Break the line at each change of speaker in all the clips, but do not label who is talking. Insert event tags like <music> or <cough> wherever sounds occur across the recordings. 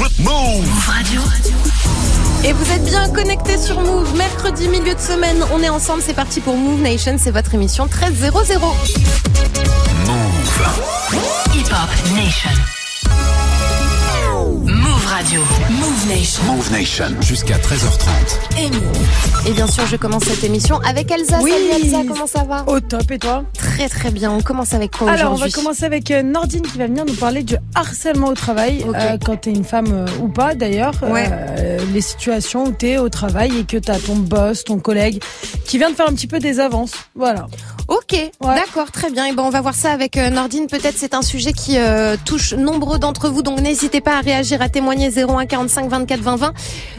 Move Radio. Et vous êtes bien connectés sur Move. Mercredi, milieu de semaine, on est ensemble. C'est parti pour Move Nation. C'est votre émission 1300.
Move. Hip Hop Nation. Radio. Move Nation.
Move Nation. Jusqu'à 13h30.
Et Et bien sûr, je commence cette émission avec Elsa.
Oui.
Salut Elsa, comment ça va?
Au top, et toi?
Très très bien. On commence avec quoi
Alors, on
aujourd'hui?
va commencer avec euh, Nordine qui va venir nous parler du harcèlement au travail, euh, quand t'es une femme euh, ou pas d'ailleurs.
Ouais.
Euh, les situations où t'es au travail et que t'as ton boss, ton collègue qui vient de faire un petit peu des avances. Voilà.
Ok, d'accord, très bien. Et ben on va voir ça avec Nordine. Peut-être c'est un sujet qui euh, touche nombreux d'entre vous, donc n'hésitez pas à réagir, à témoigner 01 45 24 20 20.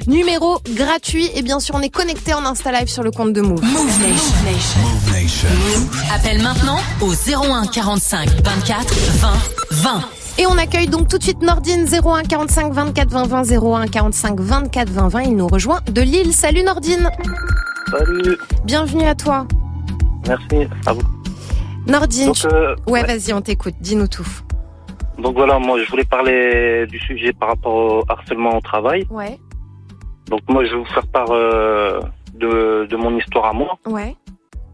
Numéro gratuit et bien sûr on est connecté en Insta Live sur le compte de Move.
Move Nation.
Move Nation.
Appelle maintenant au 01 45 24 20 20.
Et on accueille donc tout de suite Nordine 01 45 24 20 20 01 45 24 20 20. Il nous rejoint de Lille. Salut Nordine.
Salut,
Bienvenue à toi.
merci à vous.
Nordine.
Donc,
tu-
euh,
Ouais,
ouais.
vas-y, on t'écoute. Dis-nous tout.
Donc voilà, moi je voulais parler du sujet par rapport au harcèlement au travail.
Ouais,
Donc moi je vais vous faire part euh, de, de mon histoire à moi.
ouais,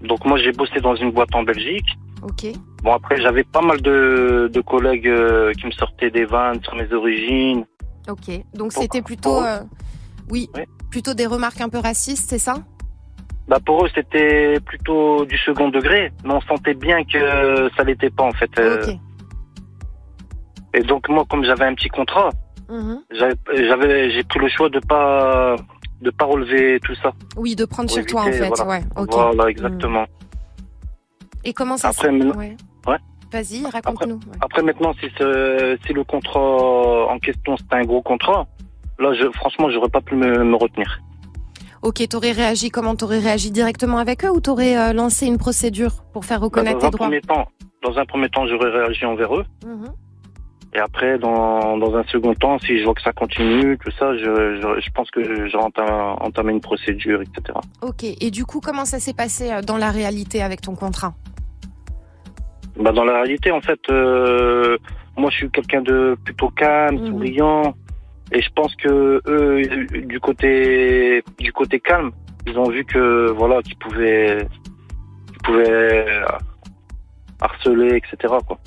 Donc moi j'ai bossé dans une boîte en Belgique.
ok.
Bon après j'avais pas mal de, de collègues euh, qui me sortaient des vannes sur mes origines.
Ok. Donc c'était plutôt, euh, oui, plutôt des remarques un peu racistes, c'est ça?
Bah pour eux c'était plutôt du second degré, mais on sentait bien que ça l'était pas en fait. Euh,
Ok.
Et donc moi comme j'avais un petit contrat,
Mhm.
j'avais j'ai pris le choix de pas de pas relever tout ça.
Oui, de prendre sur toi en fait.
voilà.
Ouais.
Voilà exactement.
Et comment ça
Après,
se ouais.
Ouais.
Vas-y, raconte-nous. ouais.
Après maintenant, si, si le contrat en question c'était un gros contrat, là, je, franchement, j'aurais pas pu me, me retenir.
Ok, t'aurais réagi comment? T'aurais réagi directement avec eux ou t'aurais euh, lancé une procédure pour faire
Bah,
reconnaître tes droits
premier temps, dans un premier temps, j'aurais réagi envers eux,
Mhm.
Et après, dans, dans un second temps, si je vois que ça continue, tout ça, je, je, je pense que j'aurais entamé, entamé une procédure, etc.
Ok. Et du coup, comment ça s'est passé euh, dans la réalité avec ton contrat?
Bah, dans la réalité, en fait, euh, moi, je suis quelqu'un de plutôt calme,
Mhm.
souriant, et je pense que eux, du côté, du côté calme, ils ont vu que voilà, qu'ils pouvaient, qu'ils pouvaient harceler, etc. Quoi.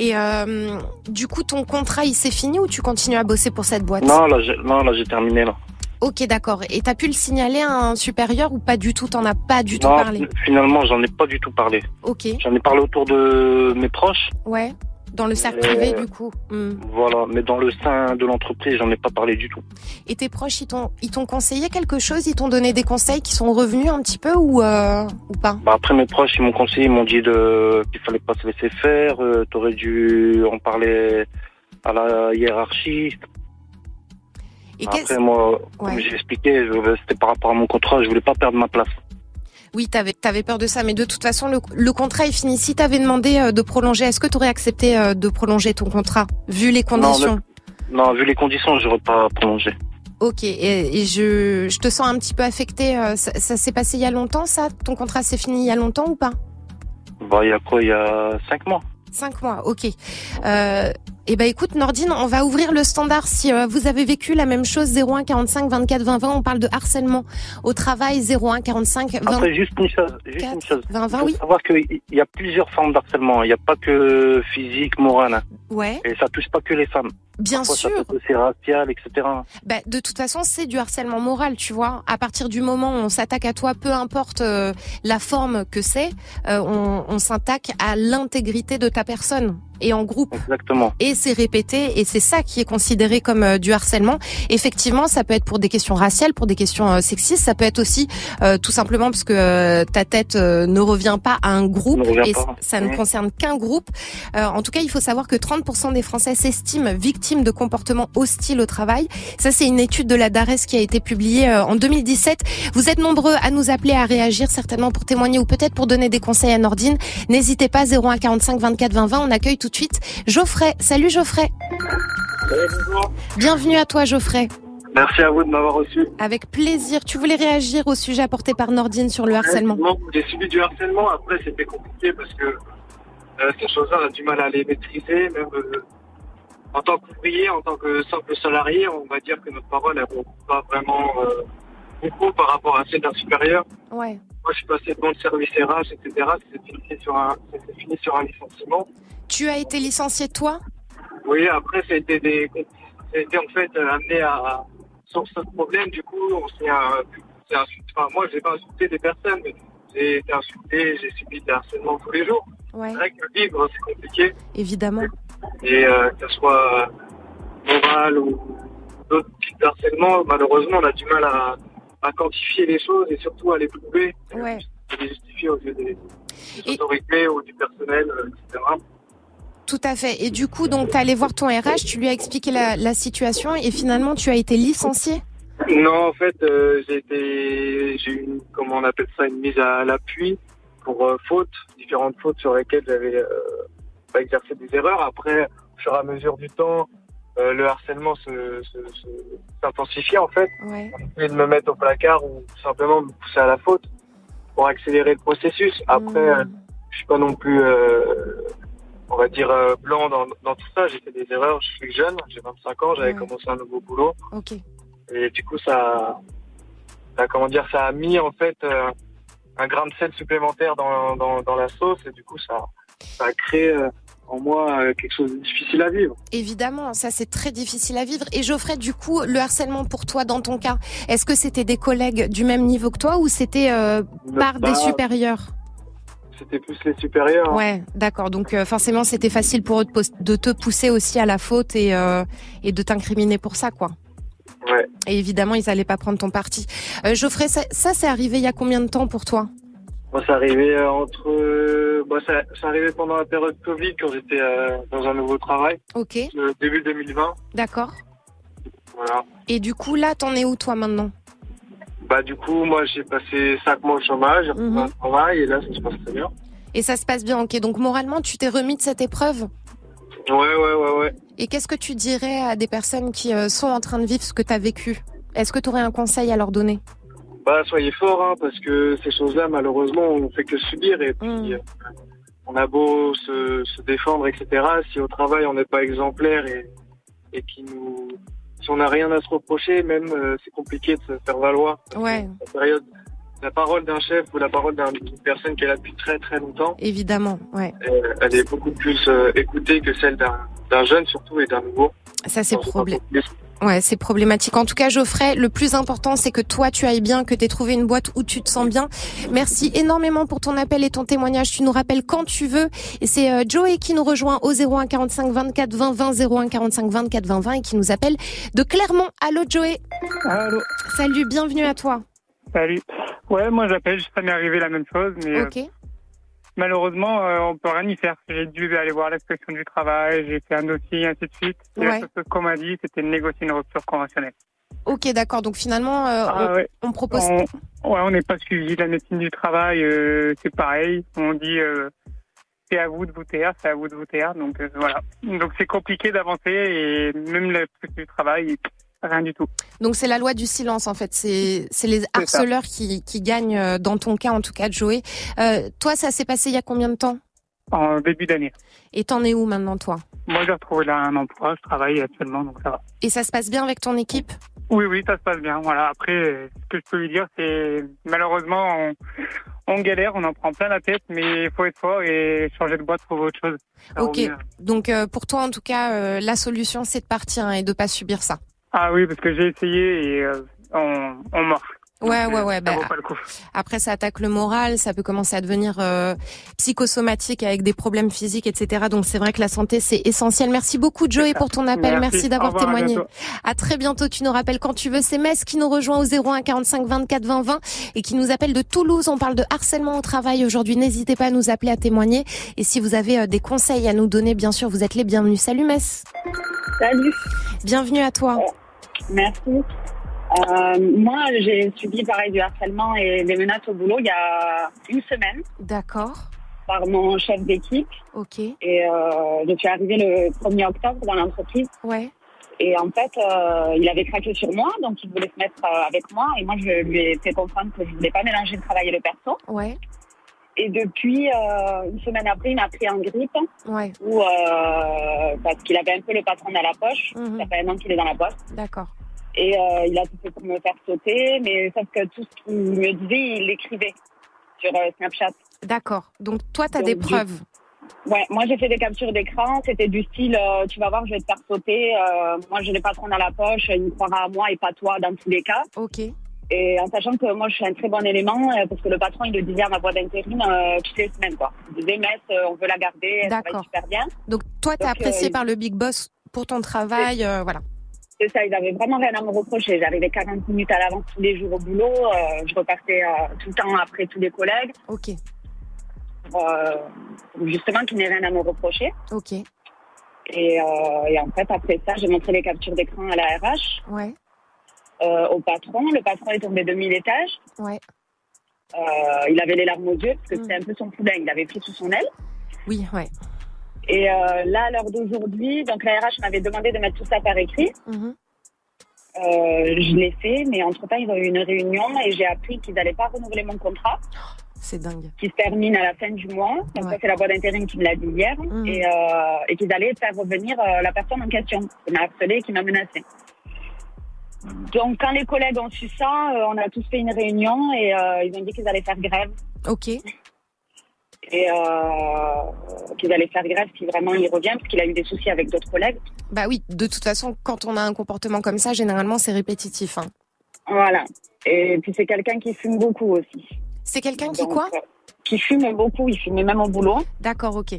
Et euh, du coup, ton contrat, il s'est fini ou tu continues à bosser pour cette boîte?
Non, là, j'ai, non, là, j'ai terminé là.
Ok, d'accord. Et t'as pu le signaler à un supérieur ou pas du tout? T'en as pas du tout
non,
parlé?
finalement, j'en ai pas du tout parlé.
Ok,
J'en ai parlé autour de mes proches,
ouais. Dans le cercle privé, du coup. Hmm.
voilà, mais dans le sein de l'entreprise, j'en ai pas parlé du tout.
Et tes proches, ils t'ont, conseillé quelque chose? Ils t'ont donné des conseils qui sont revenus un petit peu ou, euh, ou pas?
Bah après mes proches ils m'ont conseillé, ils m'ont dit de qu'il fallait pas se laisser faire, euh, t'aurais dû en parler à la hiérarchie.
Et
Après moi,
Ouais.
comme j'ai expliqué, c'était par rapport à mon contrat, je voulais pas perdre ma place.
Oui, t'avais, t'avais peur de ça, mais de toute façon, le, le contrat est fini. Si t'avais demandé euh, de prolonger, est-ce que t'aurais accepté euh, de prolonger ton contrat, vu les conditions?
Non, vu les conditions, j'aurais pas prolongé.
Ok, et, et je, je te sens un petit peu affecté. euh, ça, ça s'est passé il y a longtemps, ça? Ton contrat s'est fini il y a longtemps ou pas?
Bah il y a quoi, il y a cinq mois.
Cinq mois, ok. Euh, eh ben écoute Nordine, on va ouvrir le standard. Si euh, vous avez vécu la même chose, 01 45 24 20 20, on parle de harcèlement au travail, 01 45 20
Après juste une chose, juste une
4,
chose.
20 20,
Il faut
oui.
savoir qu'il y a plusieurs formes d'harcèlement. Il n'y a pas que physique, moral. hein.
Ouais,
Et ça touche pas que les femmes.
bien
Parfois,
sûr.
Aussi racial, etc.
Bah, de toute façon, c'est du harcèlement moral, tu vois. À partir du moment où on s'attaque à toi, peu importe euh, la forme que c'est, euh, on, on s'attaque à l'intégrité de ta personne et en groupe.
Exactement.
Et c'est répété et c'est ça qui est considéré comme euh, du harcèlement. Effectivement, ça peut être pour des questions raciales, pour des questions euh, sexistes. Ça peut être aussi euh, tout simplement parce que euh, ta tête euh, ne revient pas à un groupe et
pas.
ça ne
Mmh.
concerne qu'un groupe. Euh, en tout cas, il faut savoir que 30% des Français s'estiment victimes de comportements hostiles au travail. Ça, c'est une étude de la DARES qui a été publiée euh, en 2017. Vous êtes nombreux à nous appeler, à réagir, certainement pour témoigner ou peut-être pour donner des conseils à Nordine. N'hésitez pas, 01 45 24 20 20. On accueille tout de suite Geoffrey. Salut Geoffrey. Bienvenue à toi Geoffrey.
Merci à vous de m'avoir reçu.
Avec plaisir. Tu voulais réagir au sujet apporté par Nordine sur le harcèlement.
J'ai subi du harcèlement. Après, c'était compliqué parce que euh, ces choses-là, on a du mal à les maîtriser. Même, euh, en tant qu'ouvrier, en tant que simple salarié, on va dire que notre parole elle vaut pas vraiment euh, beaucoup par rapport à celle d'un supérieur.
Ouais.
Moi, je suis passé devant le service RH, etc. Fini sur un, s'est fini sur un licenciement.
Tu as été licencié toi?
Oui, après, ça a été des, été en fait euh, amené à, sur ce problème. Du coup, on s'est, euh, insulté. Enfin, moi, j'ai pas insulté des personnes, mais j'ai été insulté, j'ai subi des harcèlements tous les jours.
Ouais.
C'est vrai que vivre, c'est compliqué.
Évidemment.
Et euh, que ce soit moral ou d'autres types de harcèlement, malheureusement, on a du mal à, à quantifier les choses et surtout à les prouver.
Ouais.
À les justifier aux yeux des, des
Et-
autorités ou du personnel, euh, etc.
Tout à fait. Et du coup, donc, tu allé voir ton RH, tu lui as expliqué la, la situation et finalement, tu as été licencié
Non, en fait, euh, j'ai été, j'ai eu, une- comment on appelle ça, une mise à l'appui pour euh, fautes, différentes fautes sur lesquelles j'avais euh, pas exercé des erreurs. Après, au fur et à mesure du temps, euh, le harcèlement se, se, se- s'intensifiait en fait.
Ouais.
Et de me mettre au placard ou tout simplement me pousser à la faute pour accélérer le processus. Après,
Hmm.
je suis pas non plus, on va dire, euh, blanc dans, dans tout ça. J'ai fait des erreurs. Je suis jeune, j'ai 25 ans, j'avais
Ouais.
commencé un nouveau boulot.
Ok.
Et du coup, ça, ça comment dire, ça a mis en fait euh, un grain de sel supplémentaire dans, dans, dans la sauce et du coup, ça, ça a créé euh, en moi euh, quelque chose de difficile à vivre.
Évidemment, ça c'est très difficile à vivre. Et Geoffrey, du coup, le harcèlement pour toi, dans ton cas, est-ce que c'était des collègues du même niveau que toi ou c'était euh, par
Bah,
des supérieurs?
C'était plus les supérieurs.
Ouais, d'accord. Donc euh, forcément, c'était facile pour eux de, te pousser aussi à la faute et, euh, et de t'incriminer pour ça, quoi.
Ouais.
Et évidemment, ils allaient pas prendre ton parti. Euh, Geoffrey, ça, ça c'est arrivé il y a combien de temps pour toi?
Moi, ça arrivait entre, euh, bah, ça, ça arrivait pendant la période Covid quand j'étais dans un nouveau travail,
Ok,
le début 2020.
d'accord.
Voilà.
Et du coup, là, t'en es où toi maintenant?
Bah du coup, moi, j'ai passé cinq mois au chômage, j'ai
Mhm.
un travail et là, ça se passe très bien.
Et ça se passe bien, ok. Donc moralement, tu t'es remis de cette épreuve?
Ouais, ouais, ouais, ouais.
Et qu'est-ce que tu dirais à des personnes qui euh, sont en train de vivre ce que tu as vécu? Est-ce que tu aurais un conseil à leur donner?
Bah, soyez forts, hein, parce que ces choses-là, malheureusement, on fait que subir. Et puis,
Mm.
euh, on a beau se, se défendre, etc. Si au travail, on n'est pas exemplaire et, et qui nous, on n'a rien à se reprocher, même, euh, c'est compliqué de se faire valoir.
Ouais.
La période, la parole d'un chef ou la parole d'un- d'une personne qui est là depuis très très longtemps,
Évidemment, ouais.
elle, elle est beaucoup plus euh, écoutée que celle d'un d'un jeune surtout et d'un nouveau.
Ça, c'est
contexte.
Ouais, c'est problématique. En tout cas, Geoffrey, le plus important, c'est que toi, tu ailles bien, que tu aies trouvé une boîte où tu te sens bien. Merci énormément pour ton appel et ton témoignage. Tu nous rappelles quand tu veux. Et c'est euh, Joey qui nous rejoint au 01 45 24 20 20 01 45 24 20 20 et qui nous appelle de Clermont. Allô, Joey.
Allô,
Salut, bienvenue à toi.
salut. Ouais, moi j'appelle, ça m'est arrivé la même chose, mais euh,
Ok.
Malheureusement, euh, on peut rien y faire. J'ai dû aller voir l'inspection du travail, j'ai fait un dossier, ainsi de suite. Et
Ouais.
qu'on m'a dit, c'était de négocier une rupture conventionnelle.
Ok, d'accord. Donc finalement, euh,
Ah ouais,
on, propose.
on, ouais, on n'est pas suivi. La médecine du travail, euh, c'est pareil. On dit, euh, c'est à vous de vous taire, c'est à vous de vous taire. Donc euh, voilà. Donc c'est compliqué d'avancer et même la médecine du travail, rien du tout.
Donc c'est la loi du silence en fait. C'est les harceleurs qui qui gagnent euh, dans ton cas en tout cas, Joey. Euh, toi, ça s'est passé il y a combien de temps?
En début d'année.
Et t'en es où maintenant toi?
Moi, j'ai retrouvé là un emploi, je travaille actuellement, donc ça va.
Et ça se passe bien avec ton équipe?
Oui, oui, ça se passe bien. Voilà. Après, ce que je peux lui dire, c'est malheureusement, on, on galère, on en prend plein la tête, mais il faut être fort et changer de boîte, trouver autre chose. Ça
Ok. Donc euh, pour toi en tout cas, euh, la solution c'est de partir hein, et de pas subir ça.
Ah oui, parce que j'ai essayé et euh, on, on morfle.
Ouais,
Donc,
ouais,
euh,
ouais,
Ça
bah,
vaut pas le coup.
Après ça attaque le moral, ça peut commencer à devenir euh, psychosomatique avec des problèmes physiques, etc. Donc c'est vrai que la santé c'est essentiel. Merci beaucoup Joey pour ton appel, merci, d'avoir
à
témoigné. À très bientôt. Tu nous rappelles quand tu veux. C'est Metz qui nous rejoint au 01 45 24 20 20 et qui nous appelle de Toulouse. On parle de harcèlement au travail aujourd'hui. N'hésitez pas à nous appeler, à témoigner. Et si vous avez euh, des conseils à nous donner, bien sûr, vous êtes les bienvenus. Salut Metz.
Salut,
Bienvenue à toi.
Merci. Euh, moi, j'ai subi pareil du harcèlement et des menaces au boulot il y a une semaine
D'accord.
par mon chef d'équipe.
Ok.
Et euh, je suis arrivée le 1er octobre dans l'entreprise.
Ouais.
Et en fait, euh, il avait craqué sur moi, donc il voulait se mettre avec moi. Et moi, je lui ai fait comprendre que je voulais pas mélanger le travail et le perso.
Ouais.
Et depuis euh, une semaine après, il m'a pris en grippe,
Ouais.
où, euh, parce qu'il avait un peu le patron dans la poche.
Mhm.
Ça fait un an qu'il est dans la boîte.
D'accord.
Et euh, il a tout fait pour me faire sauter, mais sauf que tout ce qu'il me disait, il l'écrivait sur euh, Snapchat.
D'accord. Donc toi, tu as
Donc,
des preuves.
Ouais, moi j'ai fait des captures d'écran, c'était du style euh, tu vas voir, je vais te faire sauter. euh, moi j'ai le patron dans la poche, il me croira à moi et pas toi dans tous les cas.
Ok.
Et en sachant que moi je suis un très bon élément, euh, parce que le patron il le disait à ma voix d'intérim euh, toutes les semaines quoi. Il disait Metz, euh, on veut la garder, elle travaille
D'accord.
super bien.
Donc toi, tu es apprécié
euh,
par le big boss pour ton travail. euh, voilà.
C'est ça, ils avaient vraiment rien à me reprocher. J'arrivais 40 minutes à l'avance tous les jours au boulot, je repartais tout le temps après tous les collègues,
Ok.
justement qu'ils n'aient rien à me reprocher.
Ok.
Et, et en fait après ça, j'ai montré les captures d'écran à la RH.
Ouais.
Euh, au patron. Le patron est tombé de 1000 étages.
Ouais.
Euh, il avait les larmes aux yeux parce que
Mm.
c'était un peu son poulain. Il l'avait pris sous son aile.
Oui, ouais.
Et euh, là, à l'heure d'aujourd'hui, donc la RH m'avait demandé de mettre tout ça par écrit. Euh, je l'ai fait, mais entre-temps, ils ont eu une réunion et j'ai appris qu'ils n'allaient pas renouveler mon contrat,
C'est dingue.
qui se termine à la fin du mois. Donc
Ouais.
ça, c'est la boîte d'intérim qui me l'a dit hier.
Mhm.
Et, et qu'ils allaient faire revenir la personne en question, qui m'a harcelé et qui m'a menacé. Donc quand les collègues ont su ça, euh, on a tous fait une réunion et euh, ils ont dit qu'ils allaient faire grève.
Ok.
et euh, qu'ils allaient faire grève si vraiment il revient, parce qu'il a eu des soucis avec d'autres collègues.
Bah oui, de toute façon, quand on a un comportement comme ça, généralement, c'est répétitif. hein.
Voilà. Et puis c'est quelqu'un qui fume beaucoup aussi.
C'est quelqu'un qui
Donc,
quoi?
Qui fume beaucoup, il fume même au boulot.
D'accord, ok.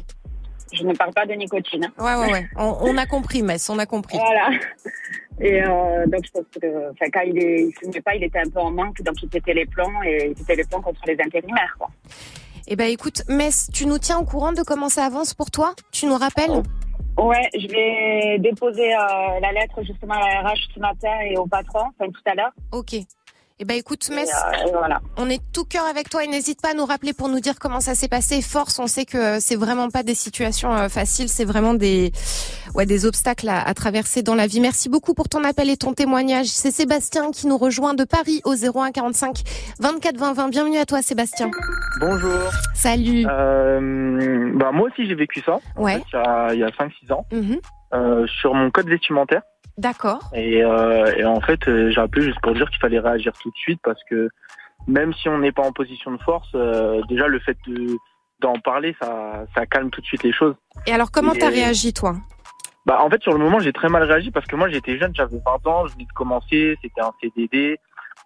Je ne parle pas de nicotine. hein.
Ouais, ouais, ouais. On, on a compris, Mess, on a compris.
Voilà. <laughs> Et euh, donc, je pense que enfin, quand il, il fumait pas, il était un peu en manque, donc il pétait les plombs et il pétait les plombs contre les intérimaires. Quoi.
Eh ben écoute, Mess, tu nous tiens au courant de comment ça avance pour toi? Tu nous rappelles?
Ouais, je vais déposer euh, la lettre justement à la RH ce matin et au patron, enfin tout à l'heure.
Ok. Eh ben écoute,
Et,
Mess,
euh, voilà.
on est tout cœur avec toi et n'hésite pas à nous rappeler pour nous dire comment ça s'est passé. Force, on sait que euh, c'est vraiment pas des situations euh, faciles, c'est vraiment des ouais des obstacles à, à traverser dans la vie. Merci beaucoup pour ton appel et ton témoignage. C'est Sébastien qui nous rejoint de Paris au 01 45 24 20 20. Bienvenue à toi Sébastien.
Bonjour.
Salut.
Euh, bah, moi aussi, j'ai vécu ça. en
Ouais.
fait, il y a, il y a 5-6 ans.
Mhm.
euh, sur mon code vestimentaire.
D'accord.
Et, euh, et en fait, euh, j'ai appelé juste pour dire qu'il fallait réagir tout de suite parce que même si on n'est pas en position de force, euh, déjà le fait de d'en parler, ça, ça calme tout de suite les choses.
Et alors comment t'as réagi toi?
Bah, en fait, sur le moment, j'ai très mal réagi parce que moi, j'étais jeune, j'avais 20 ans, je venais de commencer, c'était un CDD.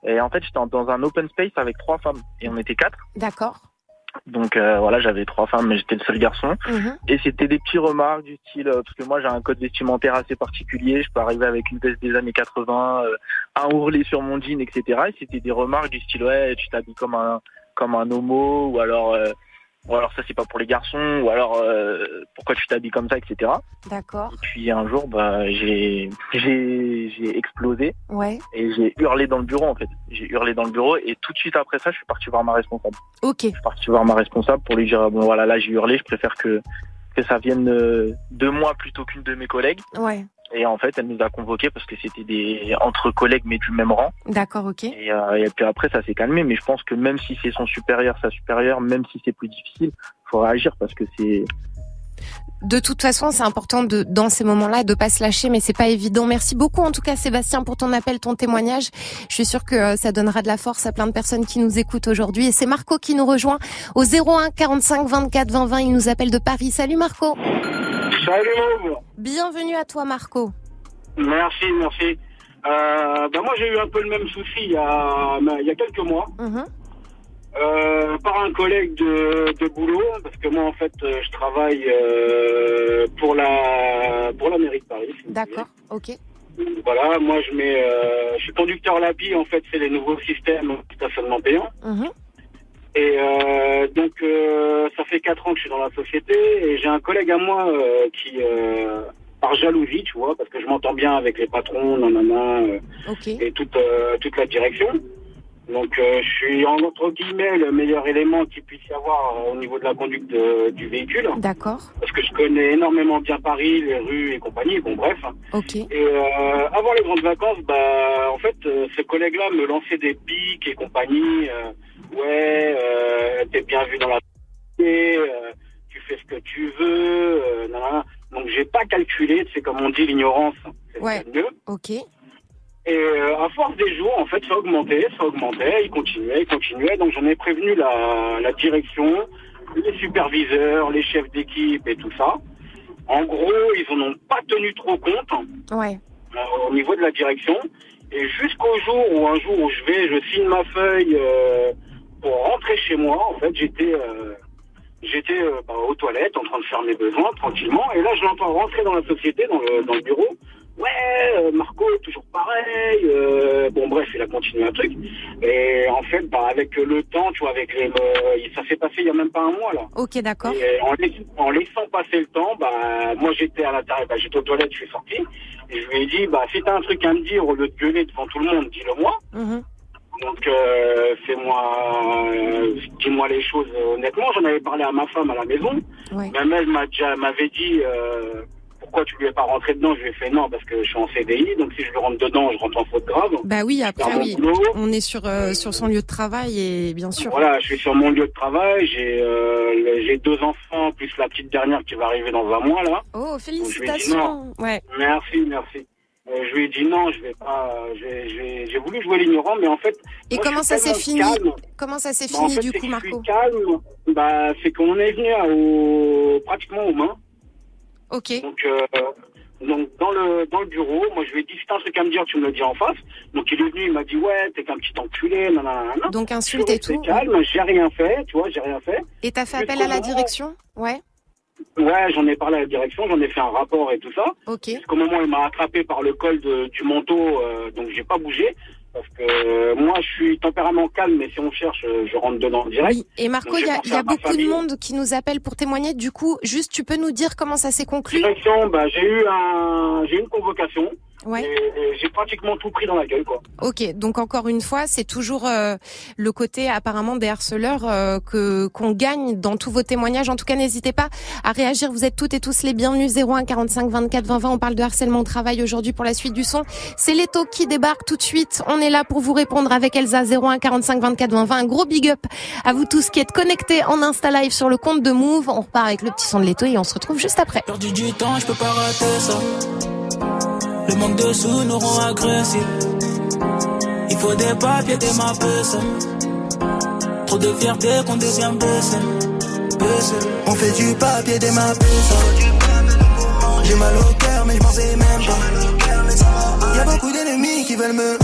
Et en fait, j'étais dans un open space avec trois femmes et on était quatre.
D'accord.
Donc euh, voilà, j'avais trois femmes, mais j'étais le seul garçon.
Mhm.
Et c'était des petits remarques du style, euh, parce que moi j'ai un code vestimentaire assez particulier, je peux arriver avec une veste des années 80, euh, un ourlet sur mon jean, etc. Et c'était des remarques du style, ouais, tu t'habilles comme un comme un homo, ou alors, euh, ou alors ça c'est pas pour les garçons, ou alors euh, pourquoi tu t'habilles comme ça, etc.
D'accord.
Et puis un jour, bah j'ai j'ai j'ai explosé
Ouais.
et j'ai hurlé dans le bureau en fait. J'ai hurlé dans le bureau et tout de suite après ça, je suis parti voir ma responsable.
Ok.
Je suis parti voir ma responsable pour lui dire bon voilà là j'ai hurlé, je préfère que que ça vienne euh, de moi plutôt qu'une de mes collègues.
Ouais.
Et en fait, elle nous a convoqués parce que c'était des entre collègues mais du même rang.
D'accord, ok.
Et, euh, et puis après, ça s'est calmé. Mais je pense que même si c'est son supérieur, sa supérieure, même si c'est plus difficile, faut réagir parce que c'est
De toute façon, c'est important de, dans ces moments-là, de pas se lâcher, mais c'est pas évident. Merci beaucoup, en tout cas, Sébastien, pour ton appel, ton témoignage. Je suis sûre que euh, ça donnera de la force à plein de personnes qui nous écoutent aujourd'hui. Et c'est Marco qui nous rejoint au 01 45 24 20 20. Il nous appelle de Paris. Salut, Marco.
Salut Mauve.
Bienvenue à toi, Marco.
Merci, merci. Euh, ben moi j'ai eu un peu le même souci il y a, il y a quelques mois
Mhm.
euh, par un collègue de, de boulot parce que moi en fait euh, je travaille euh, pour la pour la mairie de Paris. si
D'accord, ok.
Voilà, moi je mets je suis conducteur LAPI en fait c'est les nouveaux systèmes de stationnement payant. Et euh, donc euh, ça fait quatre ans que je suis dans la société et j'ai un collègue à moi euh, qui euh, par jalousie, tu vois, parce que je m'entends bien avec les patrons, nanana, euh,
Ok.
et toute euh, toute la direction. Donc euh, je suis en entre guillemets le meilleur élément qu'il puisse y avoir au niveau de la conduite de- du véhicule,
D'accord.
parce que je connais énormément bien Paris, les rues et compagnie. Bon bref.
Ok.
Et euh, avant les grandes vacances, bah en fait, euh, ce collègue-là me lançait des pics et compagnie. Ouais, euh, t'es bien vu dans la liberté, euh, tu fais ce que tu veux, euh, donc j'ai pas calculé, c'est comme on dit l'ignorance, c'est
Ouais.
mieux.
Ok.
Et euh, à force des jours, en fait, ça augmentait, ça augmentait, il continuait, il continuait. Donc j'en ai prévenu la, la direction, les superviseurs, les chefs d'équipe et tout ça. En gros, ils en ont pas tenu trop compte
Ouais.
euh, au niveau de la direction. Et jusqu'au jour où un jour où je vais, je signe ma feuille euh, pour rentrer chez moi. En fait, j'étais euh, j'étais euh, bah, aux toilettes en train de faire mes besoins tranquillement. Et là, je l'entends rentrer dans la société, dans le, dans le bureau. Ouais, euh, Marco, toujours pareil. euh, bon, bref, il a continué un truc. Et en fait, bah, avec le temps, tu vois, avec les, ça s'est passé il y a même pas un mois là.
Ok, d'accord.
Et en, laiss- en laissant passer le temps, bah, moi j'étais à l'intérieur, bah, j'étais aux toilettes, je suis sorti. Et je lui ai dit, bah, si t'as un truc à me dire, au lieu de gueuler devant tout le monde, dis-le moi.
Mhm.
Donc, euh, fais-moi, euh, dis-moi les choses honnêtement. J'en avais parlé à ma femme à la maison.
Ouais.
Même elle m'a déjà, m'avait dit, euh, pourquoi tu lui es pas rentré dedans? Je lui ai fait non, parce que je suis en CDI. Donc, si je lui rentre dedans, je rentre en faute grave.
Bah oui, après oui. On est sur euh, sur son lieu de travail et bien sûr.
Voilà, je suis sur mon lieu de travail. J'ai, euh, j'ai deux enfants, plus la petite dernière qui va arriver dans un mois, là.
Oh,
dit
félicitations. Ouais.
Merci, merci. Je lui ai dit non, je vais pas. euh, J'ai, voulu jouer l'ignorant, mais en fait.
Et
moi,
comment ça s'est fini
calme.
Comment ça s'est
Bah, en
fini
fait,
du coup, Marco
calme. Bah, c'est qu'on est venu à- au, pratiquement aux mains.
Ok.
Donc, euh, donc dans le dans le bureau, moi je lui ai dit si t'as un truc à me dire, tu me le dis en face. Donc il est venu, il m'a dit ouais, t'es qu'un petit enculé, nanana.
Donc insulte et tout.
calme, j'ai rien fait, tu vois, j'ai rien fait.
Et t'as fait appel à la direction? Ouais.
Ouais, j'en ai parlé à la direction, j'en ai fait un rapport et tout ça.
Ok.
Jusqu'au moment où il m'a attrapé par le col de- du manteau, euh, donc j'ai pas bougé. Parce que euh, moi, je suis tempérament calme, mais si on cherche, euh, je rentre dedans direct.
Oui. Et Marco, il y a, y beaucoup de monde qui nous appelle pour témoigner. Du coup, juste, tu peux nous dire comment ça s'est conclu?
Direction, bah, j'ai eu un, j'ai eu une convocation.
Ouais.
J'ai pratiquement tout pris dans la gueule, quoi.
Ok, donc encore une fois, c'est toujours euh, le côté apparemment des harceleurs euh, que qu'on gagne dans tous vos témoignages. En tout cas, n'hésitez pas à réagir. Vous êtes toutes et tous les bienvenus. 01 45 24 20 20. On parle de harcèlement au travail aujourd'hui pour la suite du son. C'est Leto qui débarque tout de suite. On est là pour vous répondre avec Elsa. 01 45 24 20 20. Un gros big up à vous tous qui êtes connectés en Insta Live sur le compte de Move. On repart avec le petit son de Leto et on se retrouve juste après.
Perdu du temps, je peux pas rater ça. Le manque de sous nous rend agressifs. Il faut des papiers, des ma. Trop de fierté qu'on devient baissé.
On fait du papier des mappes J'ai mal au cœur mais je m'en fais même pas Y'a beaucoup d'ennemis qui veulent me.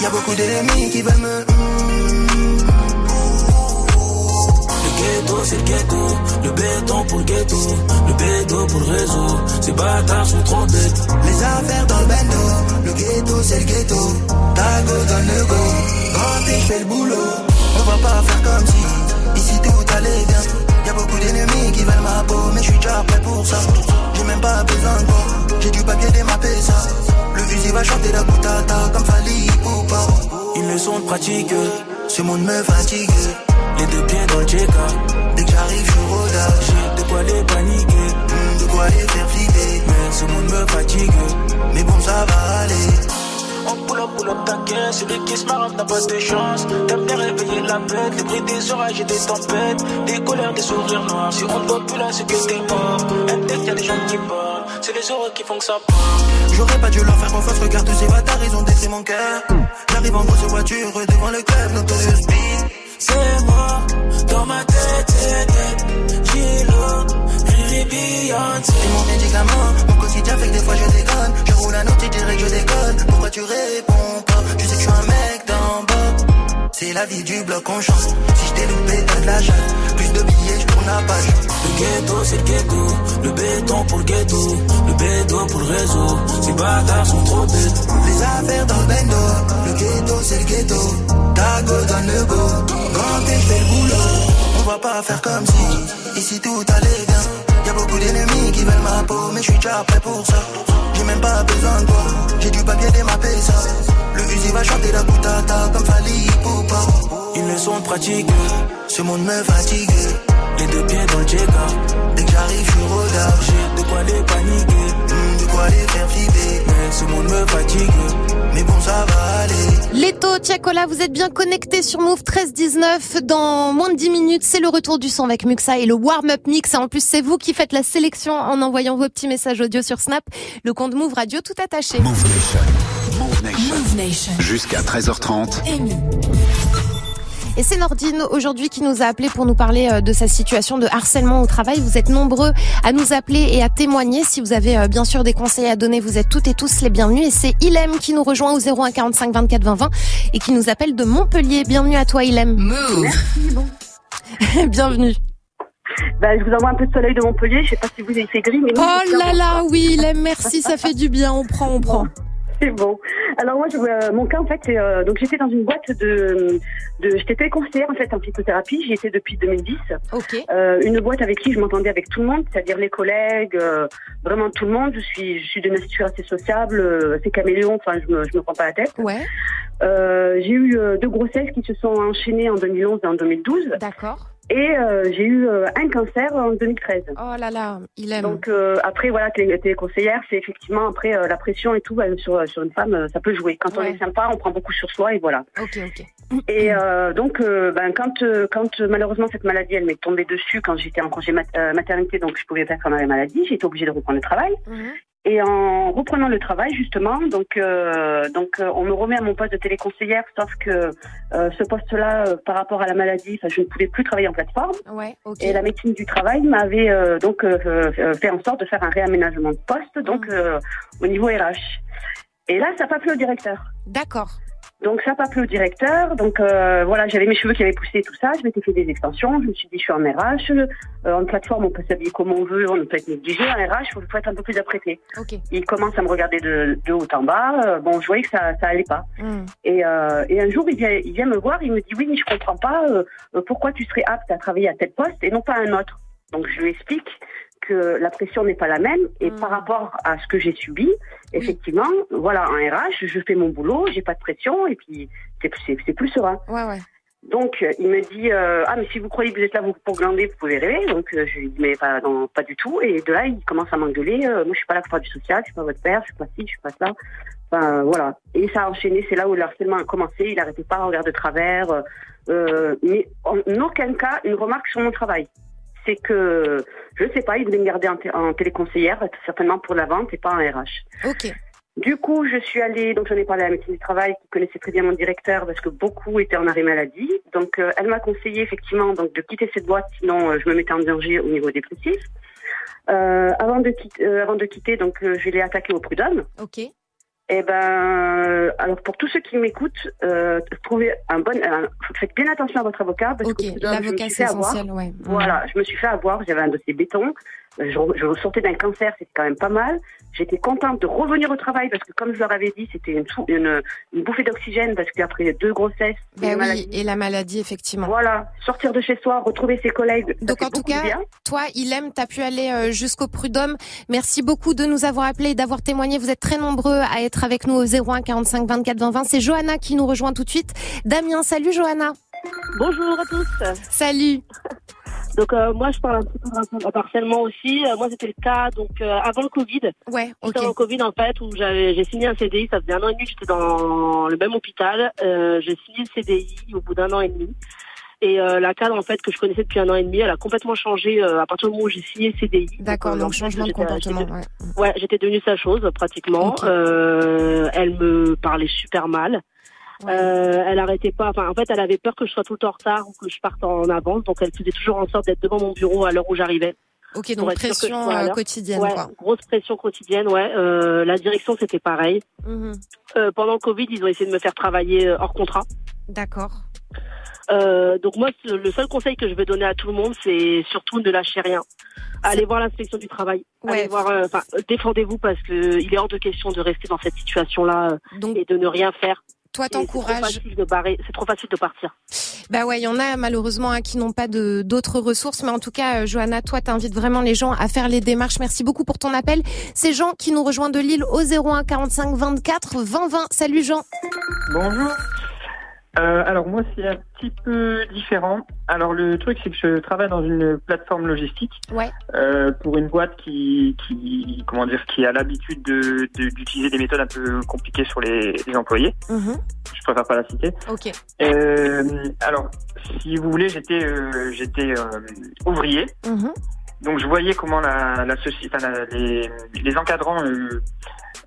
Y'a beaucoup d'ennemis qui veulent me
ghetto, c'est le ghetto. Le béton pour le ghetto. Le béton pour le réseau. Ces bâtards sont trop bêtes.
Les affaires dans le bendo Le ghetto c'est le ghetto Tago donne le go Quand je fais le boulot On va pas faire comme si Ici tout allait bien Y'a beaucoup d'ennemis qui veulent ma peau Mais je suis déjà prêt pour ça J'ai même pas besoin de toi J'ai du papier démappé ça Le fusil va chanter la boutata Comme Fali ou pas
Une leçon de pratique.
Ce monde me fatigue
Les deux pieds dans le check
Dès que j'arrive je rodage
J'ai de quoi les paniquer.
Hum, De quoi les faire flipper
Mais ce monde me fatigue.
Mais bon ça va aller
On pull up, pull up taquin, celui qui se marre n'a pas de chance. T'aimes bien réveiller la bête, le bruit des orages et des tempêtes, des colères, des sourires noirs. Si on ne voit plus là, c'est que t'es mort. Tête, y'a des gens qui parlent, c'est les heureux qui font que ça part.
J'aurais pas dû leur faire confiance, regarde tous ces bâtards, ils ont détruit mon cœur. J'arrive en grosse voiture devant le club, Notorious Speed.
C'est moi, dans ma tête, c'est tête. Gilo, Riri, Beyoncé.
C'est mon médicament, mon quotidien fait que des fois je déconne. Je roule un autre, tu dirais que je déconne. Pourquoi tu réponds pas? Tu sais que je suis un mec d'en bas. C'est la vie du bloc, on chance. Si je t'ai loupé, t'as de la chance. Plus de billets, je tourne la page.
Le ghetto, c'est le ghetto. Le béton pour le ghetto. Le béton pour le réseau. Ces bâtards sont trop bêtes.
Les affaires dans le bendo. Le ghetto, c'est le ghetto. Tago donne le go. On va pas faire comme si ici tout allait bien. Y'a beaucoup d'ennemis qui veulent ma peau, mais je suis déjà prêt pour ça. J'ai même pas besoin de toi. J'ai du papier démappé ça. Le fusil va chanter la boutata comme Fali Poupa.
Une leçon de pratique.
Ce monde me fatigue.
Les deux pieds dans le check
Dès que j'arrive, je suis rodard.
J'ai de quoi les paniquer.
De quoi les faire flipper.
Mais ce monde me fatigue.
Mais bon, ça va aller.
Les Ghetto, Tiakola, vous êtes bien connectés sur Move 13-19. Dans moins de 10 minutes, c'est le retour du son avec Muxa et le warm-up mix. Et en plus, c'est vous qui faites la sélection en envoyant vos petits messages audio sur Snap. Le compte Move Radio tout attaché.
Move Nation. Move Nation.
Move Nation.
Jusqu'à 13h30.
Amy.
Et c'est Nordine aujourd'hui qui nous a appelé pour nous parler euh, de sa situation de harcèlement au travail. Vous êtes nombreux à nous appeler et à témoigner. Si vous avez euh, bien sûr des conseils à donner, vous êtes toutes et tous les bienvenus. Et c'est Ilem qui nous rejoint au 01 45 24 20 20 et qui nous appelle de Montpellier. Bienvenue à toi Ilem.
Move. <laughs>
Bienvenue.
Bah, je vous envoie un peu de soleil de Montpellier. Je sais pas si vous avez fait gris, mais nous,
Oh là là, oui Ilem, merci, ça fait du bien. On prend, on prend.
C'est bon. Alors moi, je, euh, mon cas en fait, c'est euh, donc j'étais dans une boîte de, de j'étais téléconseillère en fait en psychothérapie. J'y étais depuis 2010.
Ok.
Euh, une boîte avec qui je m'entendais avec tout le monde, c'est-à-dire les collègues, euh, vraiment tout le monde. Je suis, je suis de nature assez sociable, euh, assez caméléon. Enfin, je me, je me prends pas la tête.
Ouais,
Euh, j'ai eu euh, deux grossesses qui se sont enchaînées en 2011 et en 2012,
d'accord.
Et euh, j'ai eu euh, un cancer en 2013.
Oh là là, Ilem.
Donc euh, après voilà, télé- téléconseillère, c'est effectivement après euh, la pression et tout euh, sur sur une femme, euh, ça peut jouer. Quand on est sympa, on prend beaucoup sur soi et voilà.
Ok, ok.
Et euh, donc ben quand euh, quand malheureusement cette maladie elle m'est tombée dessus quand j'étais en congé mat- maternité, donc je pouvais pas faire ma maladie, j'ai été obligée de reprendre le travail.
Mhm.
Et en reprenant le travail justement, donc euh, donc euh, on me remet à mon poste de téléconseillère, sauf que euh, ce poste-là, euh, par rapport à la maladie, enfin, je ne pouvais plus travailler en plateforme.
Ouais.
Et la médecine du travail m'avait euh, donc fait en sorte de faire un réaménagement de poste, donc euh, au niveau RH. Et là, ça n'a pas plu au directeur.
D'accord.
Donc ça n'a pas plu au directeur. Donc euh, voilà, j'avais mes cheveux qui avaient poussé, tout ça. Je m'étais fait des extensions. Je me suis dit, je suis en RH. Euh, en plateforme, on peut s'habiller comme on veut, on peut être négligé. En RH, il faut, être un peu plus apprêté. Il commence à me regarder de, de haut en bas. Euh, bon, je voyais que ça, ça allait pas.
Hmm.
Et, et un jour, il vient, il vient me voir, il me dit oui, mais je comprends pas pourquoi tu serais apte à travailler à tel poste et non pas à un autre. Donc je lui explique que la pression n'est pas la même et
Mm.
par rapport à ce que j'ai subi, effectivement, voilà, en RH, je fais mon boulot, j'ai pas de pression et puis c'est plus serein.
Ouais, ouais.
Donc euh, il me dit euh, ah mais si vous croyez que vous êtes là vous pour glander, vous pouvez rêver. Donc euh, je lui dis mais pas non, pas du tout. Et de là il commence à m'engueuler. Euh, moi je suis pas là pour faire du social, je suis pas votre père, je suis pas ci, je suis pas ça. Enfin voilà. Et ça a enchaîné. C'est là où le harcèlement a commencé. Il arrêtait pas à regarder de travers. mais en aucun cas une remarque sur mon travail. C'est que je sais pas, il voulait me garder en, en téléconseillère, certainement pour la vente et pas en RH.
Ok.
Du coup, je suis allée, donc j'en ai parlé à la médecine du travail qui connaissait très bien mon directeur parce que beaucoup étaient en arrêt maladie. Donc euh, elle m'a conseillé effectivement donc de quitter cette boîte, sinon euh, je me mettais en danger au niveau dépressif. Euh, avant de quitter, avant de quitter, donc je l'ai attaqué au prud'homme.
Ok.
Eh ben, euh, alors pour tous ceux qui m'écoutent, euh, trouvez un bon, un- faites bien attention à votre avocat parce
Ok,
que
l'avocat c'est essentiel, ouais.
Voilà, je me suis fait avoir, j'avais un dossier béton, euh, je, je sortais d'un cancer, c'était quand même pas mal. J'étais contente de revenir au travail parce que comme je leur avais dit, c'était une, sou- une, une bouffée d'oxygène parce qu'après deux grossesses,
Ben oui,
maladie,
et la maladie, effectivement.
voilà, sortir de chez soi, retrouver ses collègues,
Donc en tout cas, toi, Ilem, t'as pu aller euh, jusqu'au prud'homme. Merci beaucoup de nous avoir appelés et d'avoir témoigné. Vous êtes très nombreux à être avec nous au 01 45 24 20 20. C'est Johanna qui nous rejoint tout de suite. Damien, salut Johanna.
Bonjour à tous.
Salut. <laughs>
Donc euh, moi je parle un petit peu de harcèlement aussi. Euh, moi c'était le cas donc euh, avant le Covid.
Ouais,
avant le Covid en fait où j'avais j'ai signé un CDI. Ça faisait un an et demi que j'étais dans le même hôpital. Euh, j'ai signé le CDI au bout d'un an et demi. Et euh, la cadre en fait que je connaissais depuis un an et demi, elle a complètement changé euh, à partir du moment où j'ai signé le CDI.
D'accord, donc changement de comportement. Ouais.
Ouais, j'étais devenue sa chose pratiquement. Euh, elle me parlait super mal. Euh, elle arrêtait pas. Enfin, en fait, elle avait peur que je sois tout le temps en retard ou que je parte en avance. Donc, elle faisait toujours en sorte d'être devant mon bureau à l'heure où j'arrivais.
Ok, donc pression euh, quotidienne.
Ouais,
Quoi.
grosse pression quotidienne. Ouais. Euh, la direction, c'était pareil.
Mhm.
Euh, pendant le Covid, ils ont essayé de me faire travailler euh, hors contrat.
D'accord.
Euh, donc moi, le seul conseil que je vais donner à tout le monde, c'est surtout ne lâchez rien. Allez voir l'inspection du travail. Allez
Ouais.
voir. euh, défendez-vous parce que il est hors de question de rester dans cette situation-là euh,
Donc,
et de ne rien faire.
Toi,
Et C'est trop
t'encourages.
facile de barrer. C'est trop facile de partir.
Bah ouais, il y en a malheureusement hein, qui n'ont pas de d'autres ressources, mais en tout cas, euh, Johanna, toi, t'invites vraiment les gens à faire les démarches. Merci beaucoup pour ton appel. C'est Jean qui nous rejoint de Lille au 01 45 24 20 20. Salut Jean.
Bonjour. Euh, alors moi c'est un petit peu différent. Alors le truc c'est que je travaille dans une plateforme logistique
Ouais.
euh, pour une boîte qui, qui comment dire qui a l'habitude de- de- d'utiliser des méthodes un peu compliquées sur les, les employés.
Mhm.
Je préfère pas la citer.
Ok.
Euh, alors si vous voulez j'étais euh, j'étais euh, ouvrier.
Mhm.
Donc je voyais comment la, la soci- enfin, la- les, les encadrants euh,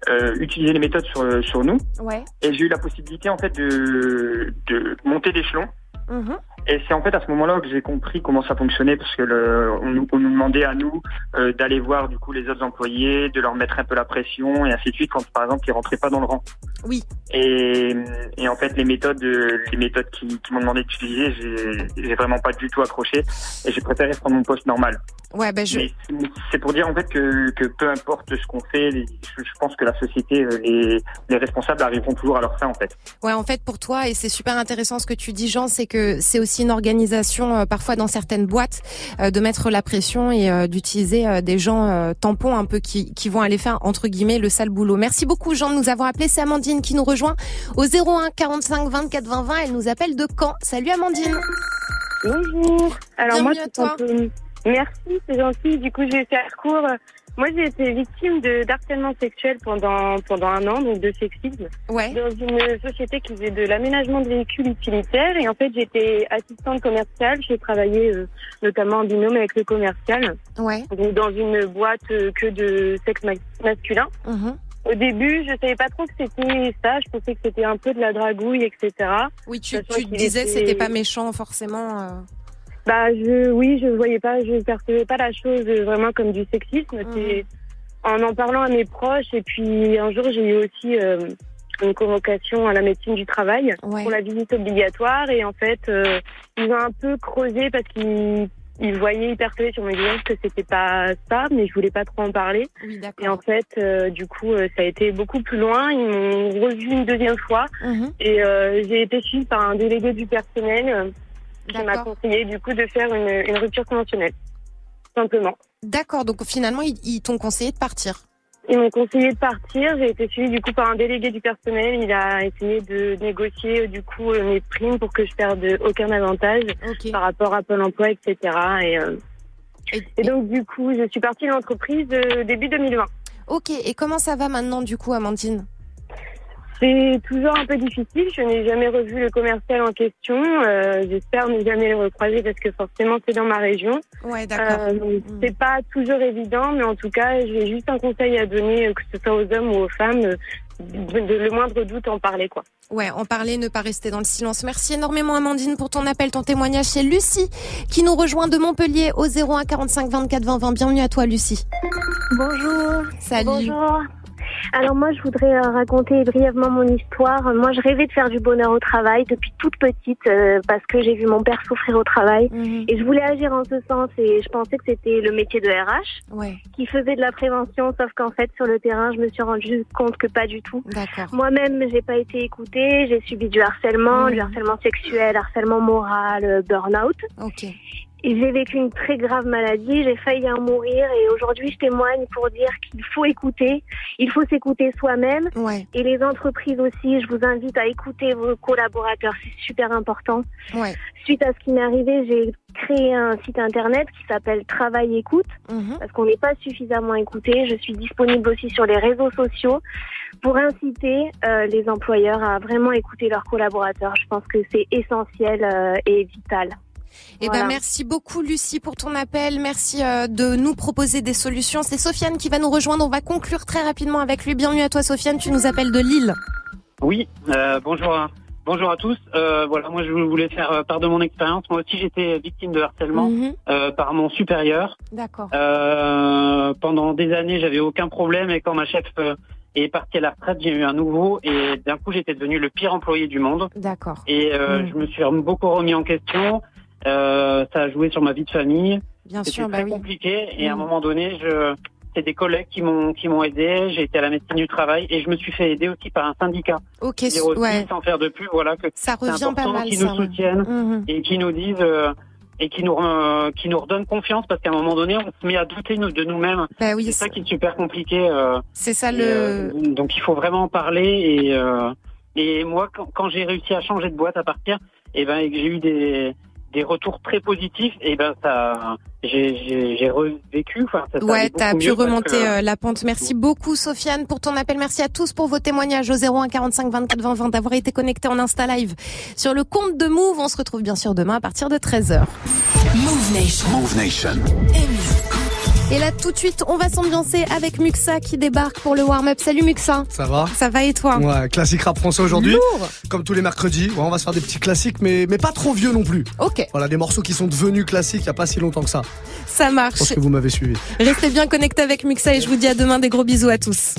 euh, utilisaient les méthodes sur, sur nous.
Ouais.
Et j'ai eu la possibilité en fait de, de monter d'échelon.
Mhm.
Et c'est en fait à ce moment-là que j'ai compris comment ça fonctionnait parce que le, on, nous- on nous demandait à nous euh, d'aller voir du coup les autres employés, de leur mettre un peu la pression et ainsi de suite quand par exemple ils rentraient pas dans le rang.
Oui.
Et, et en fait les méthodes, les méthodes qui, qui m'ont demandé d'utiliser, j'ai vraiment pas du tout accroché et j'ai préféré prendre mon poste normal.
Ouais, ben je.
C'est pour dire en fait que, que peu importe ce qu'on fait, je, je pense que la société, euh, les, les responsables arriveront toujours à leur fin en fait.
Ouais, en fait, pour toi, et c'est super intéressant ce que tu dis, Jean, c'est que c'est aussi une organisation, euh, parfois dans certaines boîtes, euh, de mettre la pression et euh, d'utiliser des gens tampons un peu qui, qui vont aller faire, entre guillemets, le sale boulot. Merci beaucoup, Jean, de nous avoir appelé. C'est Amandine qui nous rejoint au 01 45 24 20 20. Elle nous appelle de Caen. Salut, Amandine.
Bonjour. Alors moi,
à toi.
Merci, c'est gentil. Du coup, je vais faire court. Moi, j'ai été victime de d'harcèlement sexuel pendant pendant un an, donc de sexisme,
Ouais.
dans une société qui faisait de l'aménagement de véhicules utilitaires. Et en fait, j'étais assistante commerciale. J'ai travaillé euh, notamment en binôme avec le commercial.
Ouais.
Donc dans une boîte euh, que de sexe ma- masculin.
Mhm.
Au début, je savais pas trop que c'était ça. Je pensais que c'était un peu de la dragouille, etc.
Oui, tu, tu disais
était-
c'était pas méchant forcément. euh.
Bah, je, oui, je voyais pas, je percevais pas la chose vraiment comme du sexisme. C'est en en parlant à mes proches. Et puis un jour, j'ai eu aussi euh, une convocation à la médecine du travail pour la visite obligatoire. Et en fait, euh, ils ont un peu creusé parce qu'ils ils voyaient, ils percevaient sur mes visage que c'était pas ça, mais je voulais pas trop en parler.
Oui.
Et en fait, euh, du coup, euh, ça a été beaucoup plus loin. Ils m'ont revu une deuxième fois.
Mhm.
Et euh, j'ai été suivie par un délégué du personnel qui m'a conseillé du coup de faire une, une rupture conventionnelle. Simplement.
D'accord, donc finalement, ils, ils t'ont conseillé de partir.
Ils m'ont conseillé de partir. J'ai été suivie du coup par un délégué du personnel. Il a essayé de négocier euh, du coup euh, mes primes pour que je perde aucun avantage par rapport à Pôle Emploi, etc. Et, euh, et, donc du coup, je suis partie de l'entreprise début 2020.
Ok, et comment ça va maintenant du coup, Amandine?
C'est toujours un peu difficile. Je n'ai jamais revu le commercial en question. Euh, J'espère ne jamais le recroiser parce que forcément c'est dans ma région.
Ouais, d'accord.
Euh, donc, c'est pas toujours évident, mais en tout cas, j'ai juste un conseil à donner, euh, que ce soit aux hommes ou aux femmes, euh, de, de le moindre doute en parler, quoi.
Ouais, en parler, ne pas rester dans le silence. Merci énormément Amandine pour ton appel, ton témoignage. C'est Lucie qui nous rejoint de Montpellier au 01 45 24 20 20. Bienvenue à toi Lucie.
Bonjour.
Salut.
Bonjour. Alors moi, je voudrais euh, raconter brièvement mon histoire. Moi, je rêvais de faire du bonheur au travail depuis toute petite euh, parce que j'ai vu mon père souffrir au travail et je voulais agir en ce sens et je pensais que c'était le métier de RH
Ouais.
qui faisait de la prévention, sauf qu'en fait sur le terrain, je me suis rendu compte que pas du tout. Moi-même, j'ai pas été écoutée, j'ai subi du harcèlement,
Mhm.
du harcèlement sexuel, harcèlement moral, euh, burn-out.
Ok.
J'ai vécu une très grave maladie, j'ai failli en mourir et aujourd'hui je témoigne pour dire qu'il faut écouter, il faut s'écouter soi-même
Ouais.
et les entreprises aussi, je vous invite à écouter vos collaborateurs, c'est super important.
Ouais.
Suite à ce qui m'est arrivé, j'ai créé un site internet qui s'appelle Travail Écoute
Mhm.
parce qu'on n'est pas suffisamment écouté. Je suis disponible aussi sur les réseaux sociaux pour inciter euh, les employeurs à vraiment écouter leurs collaborateurs. Je pense que c'est essentiel euh, et vital.
Eh
Voilà.
ben merci beaucoup Lucie pour ton appel. Merci euh, de nous proposer des solutions. C'est Sofiane qui va nous rejoindre. On va conclure très rapidement avec lui. Bienvenue à toi Sofiane. Tu nous appelles de Lille.
Oui, euh, bonjour, à, bonjour à tous. Euh, voilà, moi je voulais faire euh, part de mon expérience. Moi aussi j'étais victime de harcèlement
Mhm.
euh, par mon supérieur.
D'accord.
Euh, pendant des années, j'avais aucun problème et quand ma chef euh, est partie à la retraite, j'ai eu un nouveau et d'un coup j'étais devenu le pire employé du monde.
D'accord.
Et euh,
Mhm.
je me suis beaucoup remis en question. Euh, ça a joué sur ma vie de famille.
Bien sûr, bah
très
oui.
compliqué. Et à un
Mhm.
moment donné, je c'est des collègues qui m'ont qui m'ont aidé. J'ai été à la médecine du travail et je me suis fait aider aussi par un syndicat.
Ok,
aussi,
ouais.
sans faire de pub, voilà que
Ça revient pas mal, ça,
nous soutiennent
Mhm.
et qui nous disent euh, et qui nous euh, qui nous redonnent confiance parce qu'à un moment donné, on se met à douter nous, de nous-mêmes.
Bah oui,
c'est ça qui est super compliqué. euh,
C'est ça le.
euh, donc il faut vraiment en parler et euh, Et moi, quand, quand j'ai réussi à changer de boîte, à partir, et ben, et que j'ai eu des, des retours très positifs, et ben, ça, j'ai, j'ai, j'ai revécu. Enfin, ça,
Ouais, t'as pu remonter
que-
euh, la pente. Merci beaucoup, Sofiane, pour ton appel. Merci à tous pour vos témoignages au 01 45 24 20 20 d'avoir été connectés en Insta Live sur le compte de Move. On se retrouve bien sûr demain à partir de 13h.
Move Nation.
Move Nation.
Et là, tout de suite, on va s'ambiancer avec Muxa qui débarque pour le warm-up. Salut Muxa.
Ça va
Ça va et toi
Ouais, classique rap français aujourd'hui.
Lourd.
Comme tous les mercredis. Ouais, on va se faire des petits classiques, mais, mais pas trop vieux non plus.
Ok.
Voilà, des morceaux qui sont devenus classiques il n'y a pas si longtemps que ça.
Ça
Je
marche.
pense que vous m'avez suivi.
Restez bien connectés avec Muxa et je vous dis à demain. Des gros bisous à tous.